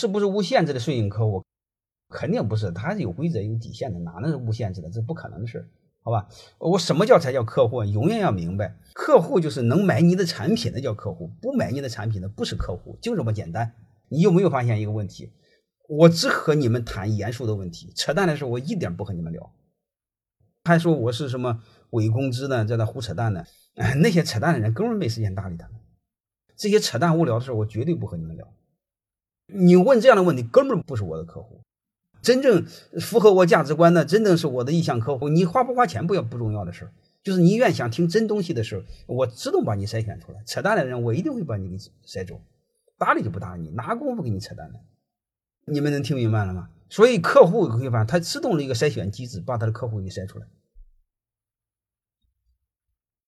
是不是无限制的顺应客户？肯定不是，他是有规则、有底线的，哪能是无限制的？这不可能的事，好吧？我什么叫才叫客户？永远要明白，客户就是能买你的产品的叫客户，不买你的产品的不是客户，就这么简单。你有没有发现一个问题？我只和你们谈严肃的问题，扯淡的事我一点不和你们聊。还说我是什么伪公知呢，在那胡扯淡呢？那些扯淡的人根本没时间搭理他们。这些扯淡无聊的事我绝对不和你们聊。你问这样的问题，根本不是我的客户。真正符合我价值观的，真正是我的意向客户。你花不花钱不要不重要的事就是你愿想听真东西的时候，我自动把你筛选出来。扯淡的人，我一定会把你给筛走。搭理就不搭理你，哪功夫给你扯淡的？你们能听明白了吗？所以客户会发现，他自动的一个筛选机制，把他的客户给筛出来。